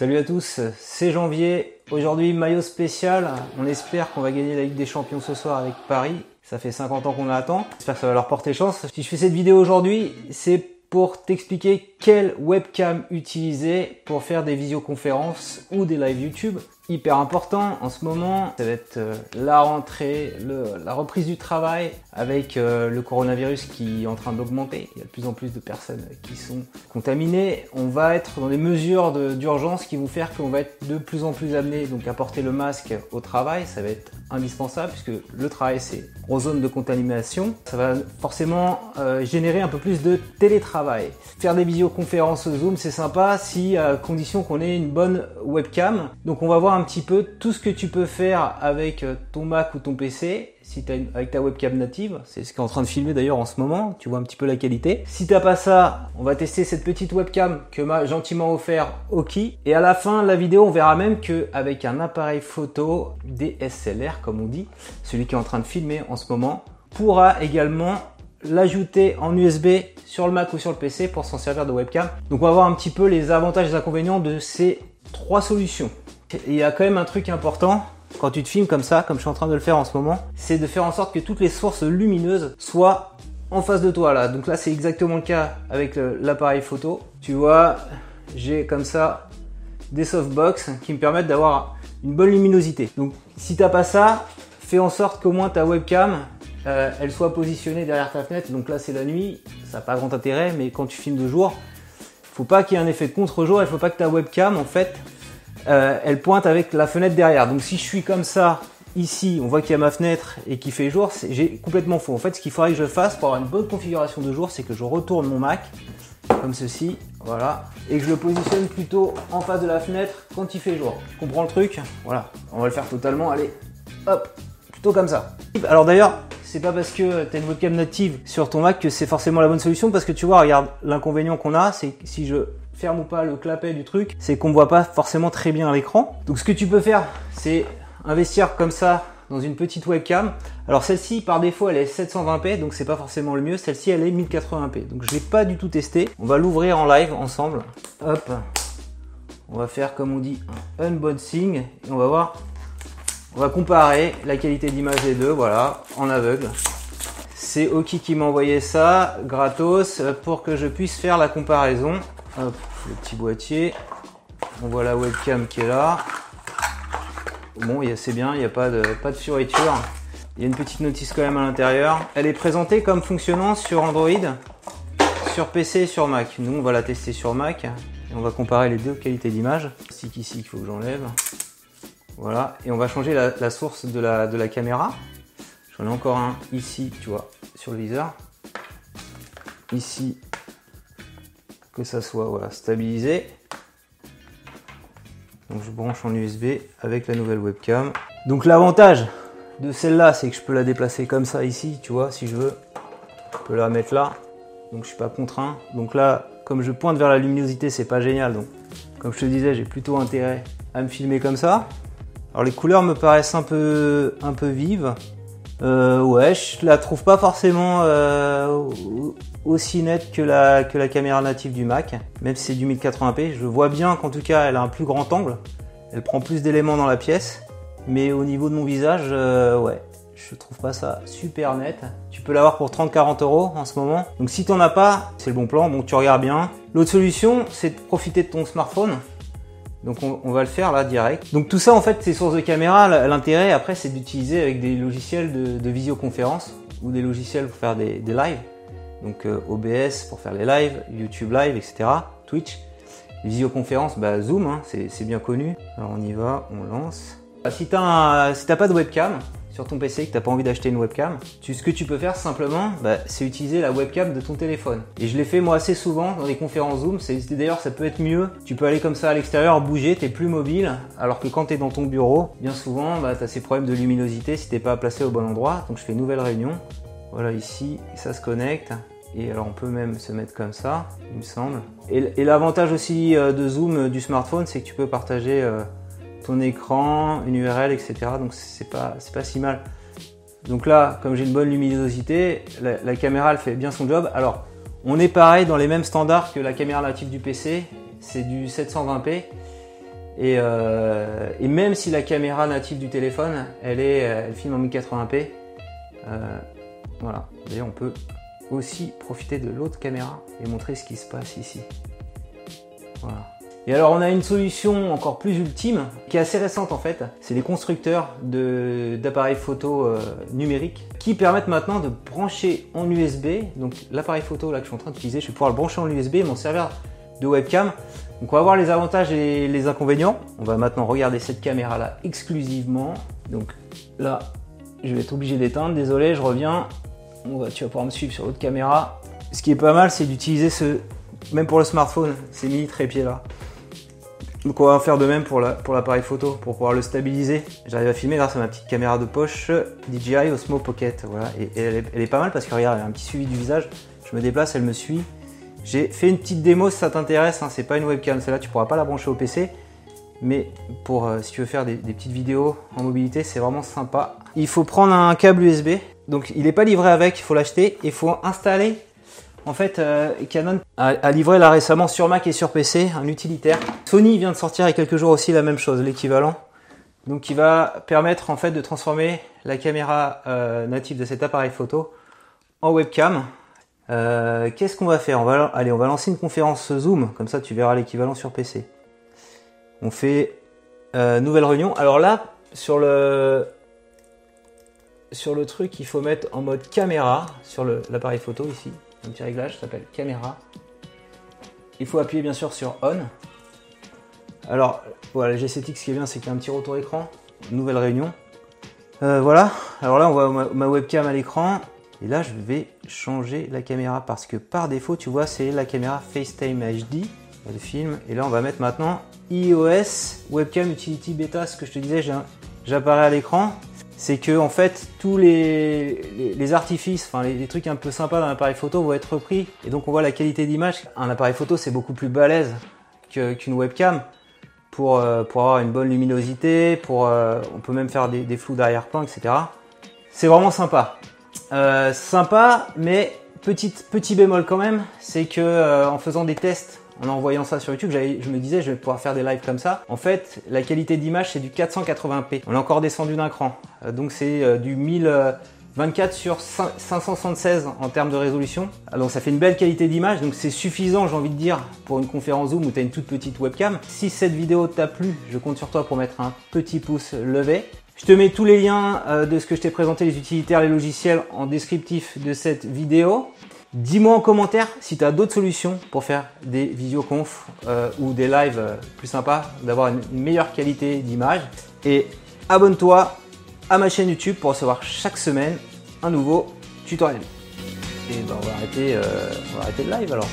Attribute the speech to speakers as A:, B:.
A: Salut à tous, c'est janvier. Aujourd'hui, maillot spécial. On espère qu'on va gagner la Ligue des Champions ce soir avec Paris. Ça fait 50 ans qu'on attend. J'espère que ça va leur porter chance. Si je fais cette vidéo aujourd'hui, c'est pour t'expliquer quelle webcam utiliser pour faire des visioconférences ou des live YouTube. Hyper important en ce moment, ça va être euh, la rentrée, la reprise du travail avec euh, le coronavirus qui est en train d'augmenter. Il y a de plus en plus de personnes qui sont contaminées. On va être dans des mesures d'urgence qui vont faire qu'on va être de plus en plus amené donc à porter le masque au travail. Ça va être indispensable puisque le travail c'est en zone de contamination. Ça va forcément euh, générer un peu plus de télétravail. Faire des visioconférences Zoom c'est sympa si à condition qu'on ait une bonne webcam. Donc on va voir un petit peu tout ce que tu peux faire avec euh, ton Mac ou ton PC. Si tu avec ta webcam native, c'est ce qu'est en train de filmer d'ailleurs en ce moment, tu vois un petit peu la qualité. Si t'as pas ça, on va tester cette petite webcam que m'a gentiment offert Oki. Et à la fin de la vidéo, on verra même que avec un appareil photo DSLR comme on dit, celui qui est en train de filmer en ce moment, pourra également l'ajouter en USB sur le Mac ou sur le PC pour s'en servir de webcam. Donc on va voir un petit peu les avantages et les inconvénients de ces trois solutions. Il y a quand même un truc important quand tu te filmes comme ça, comme je suis en train de le faire en ce moment, c'est de faire en sorte que toutes les sources lumineuses soient en face de toi là. Donc là c'est exactement le cas avec l'appareil photo. Tu vois, j'ai comme ça des softbox qui me permettent d'avoir une bonne luminosité. Donc si t'as pas ça, fais en sorte qu'au moins ta webcam euh, elle soit positionnée derrière ta fenêtre. Donc là c'est la nuit, ça n'a pas grand intérêt, mais quand tu filmes de jour, faut pas qu'il y ait un effet de contre-jour, il faut pas que ta webcam en fait euh, elle pointe avec la fenêtre derrière. Donc si je suis comme ça, ici, on voit qu'il y a ma fenêtre et qu'il fait jour, j'ai complètement faux. En fait, ce qu'il faudrait que je fasse pour avoir une bonne configuration de jour, c'est que je retourne mon Mac, comme ceci, voilà, et que je le positionne plutôt en face de la fenêtre quand il fait jour. Tu comprends le truc Voilà, on va le faire totalement, allez, hop, plutôt comme ça. Alors d'ailleurs, c'est pas parce que tu as une webcam native sur ton Mac que c'est forcément la bonne solution, parce que tu vois, regarde, l'inconvénient qu'on a, c'est que si je ferme ou pas le clapet du truc, c'est qu'on voit pas forcément très bien l'écran. Donc ce que tu peux faire, c'est investir comme ça dans une petite webcam. Alors celle-ci par défaut elle est 720p donc c'est pas forcément le mieux. Celle-ci elle est 1080p donc je l'ai pas du tout testé. On va l'ouvrir en live ensemble. Hop, on va faire comme on dit un unboxing et on va voir. On va comparer la qualité d'image des deux, voilà, en aveugle. C'est Oki qui m'a envoyé ça gratos pour que je puisse faire la comparaison. Hop, le petit boîtier. On voit la webcam qui est là. Bon, c'est bien, il n'y a pas de, pas de fioriture. Il y a une petite notice quand même à l'intérieur. Elle est présentée comme fonctionnant sur Android, sur PC et sur Mac. Nous, on va la tester sur Mac et on va comparer les deux qualités d'image. Stick ici qu'il faut que j'enlève. Voilà, et on va changer la, source de la, de la caméra. J'en ai encore un ici, tu vois, sur le viseur. Ici, que ça soit voilà, stabilisé. Donc je branche en USB avec la nouvelle webcam. Donc l'avantage de celle-là, c'est que je peux la déplacer comme ça ici, tu vois, si je veux. Je peux la mettre là. Donc je suis pas contraint. Donc là, comme je pointe vers la luminosité, c'est pas génial. Donc comme je te disais, j'ai plutôt intérêt à me filmer comme ça. Alors les couleurs me paraissent un peu, un peu vives. Euh, ouais, je la trouve pas forcément euh, aussi nette que la, que la caméra native du Mac, même si c'est du 1080p. Je vois bien qu'en tout cas elle a un plus grand angle, elle prend plus d'éléments dans la pièce, mais au niveau de mon visage, euh, ouais, je trouve pas ça super net. Tu peux l'avoir pour 30-40 euros en ce moment. Donc si t'en as pas, c'est le bon plan, donc tu regardes bien. L'autre solution, c'est de profiter de ton smartphone. Donc on, va le faire là direct. Donc tout ça en fait, ces sources de caméra, l'intérêt après c'est d'utiliser avec des logiciels de, visioconférence ou des logiciels pour faire des, des lives donc euh, OBS pour faire les lives, YouTube Live, etc. Twitch. Les visioconférences, bah, Zoom, hein, c'est bien connu. Alors on y va, on lance. Si t'as si pas de webcam sur ton PC et que t'as pas envie d'acheter une webcam, ce que tu peux faire simplement, bah, c'est utiliser la webcam de ton téléphone. Et je l'ai fait moi assez souvent dans les conférences Zoom. D'ailleurs, ça peut être mieux. Tu peux aller comme ça à l'extérieur, bouger, t'es plus mobile. Alors que quand t'es dans ton bureau, bien souvent, bah, t'as ces problèmes de luminosité si t'es pas placé au bon endroit. Donc je fais une nouvelle réunion. Voilà ici, ça se connecte. Et alors on peut même se mettre comme ça, il me semble. Et, l'avantage aussi euh, de Zoom euh, du smartphone, c'est que tu peux partager euh, écran, une URL, etc. Donc c'est pas, pas si mal. Donc là, comme j'ai une bonne luminosité, la, caméra elle fait bien son job. Alors on est pareil dans les mêmes standards que la caméra native du PC, c'est du 720p. Et, euh, et, même si la caméra native du téléphone, elle, est, elle filme en 1080p, euh, voilà. Et on peut aussi profiter de l'autre caméra et montrer ce qui se passe ici. Voilà. Et alors on a une solution encore plus ultime, qui est assez récente en fait. C'est les constructeurs d'appareils photo euh, numériques qui permettent maintenant de brancher en USB. Donc l'appareil photo là que je suis en train d'utiliser, je vais pouvoir le brancher en USB et m'en servir de webcam. Donc on va voir les avantages et les inconvénients. On va maintenant regarder cette caméra là exclusivement. Donc là, je vais être obligé d'éteindre. Désolé, je reviens. On va, tu vas pouvoir me suivre sur l'autre caméra. Ce qui est pas mal, c'est d'utiliser ce, même pour le smartphone, ces mini trépieds là. Donc on va faire de même pour l'appareil photo, pour pouvoir le stabiliser. J'arrive à filmer grâce à ma petite caméra de poche DJI Osmo Pocket. Voilà, et, elle, est, pas mal parce que regarde, elle a un petit suivi du visage. Je me déplace, elle me suit. J'ai fait une petite démo si ça t'intéresse, hein. c'est pas une webcam, celle-là tu pourras pas la brancher au PC. Mais pour euh, si tu veux faire des, petites vidéos en mobilité, c'est vraiment sympa. Il faut prendre un câble USB. Donc il n'est pas livré avec, il faut l'acheter. Il faut installer en fait, euh, Canon a, livré là récemment sur Mac et sur PC un utilitaire. Sony vient de sortir il y a quelques jours aussi la même chose, l'équivalent. Donc qui va permettre en fait de transformer la caméra euh, native de cet appareil photo en webcam. Euh, qu'est-ce qu'on va faire? On va, Allez, on va lancer une conférence Zoom, comme ça tu verras l'équivalent sur PC. On fait nouvelle réunion. Alors là, sur le, sur le truc, il faut mettre en mode caméra sur l'appareil photo ici un petit réglage qui s'appelle caméra. Il faut appuyer bien sûr sur on. Alors voilà, le G7X ce qui est bien c'est qu'il y a un petit retour écran, nouvelle réunion. Euh, voilà, alors là on voit ma, webcam à l'écran. Et là je vais changer la caméra parce que par défaut tu vois c'est la caméra FaceTime HD. Le film. Et là on va mettre maintenant iOS Webcam Utility Beta, ce que je te disais, j'apparais à l'écran c'est que en fait tous les, artifices, enfin les, trucs un peu sympas d'un appareil photo vont être repris et donc on voit la qualité d'image. Un appareil photo c'est beaucoup plus balèze qu'une webcam pour, euh, pour avoir une bonne luminosité, pour euh, on peut même faire des, flous d'arrière-plan, etc. C'est vraiment sympa. Euh, sympa, mais petit, petit bémol quand même, c'est que en faisant des tests en envoyant ça sur YouTube, je me disais, je vais pouvoir faire des lives comme ça. En fait, la qualité d'image, c'est du 480p. On est encore descendu d'un cran. Euh, donc c'est euh, du 1024 sur 576 en termes de résolution. Ah, ça fait une belle qualité d'image, donc c'est suffisant, j'ai envie de dire, pour une conférence Zoom où tu as une toute petite webcam. Si cette vidéo t'a plu, je compte sur toi pour mettre un petit pouce levé. Je te mets tous les liens euh, de ce que je t'ai présenté, les utilitaires, les logiciels, en descriptif de cette vidéo. Dis-moi en commentaire si tu as d'autres solutions pour faire des visioconf euh, ou des lives euh, plus sympas, d'avoir une meilleure qualité d'image. Et abonne-toi à ma chaîne YouTube pour recevoir chaque semaine un nouveau tutoriel. Et ben, on, va arrêter, euh, le live alors.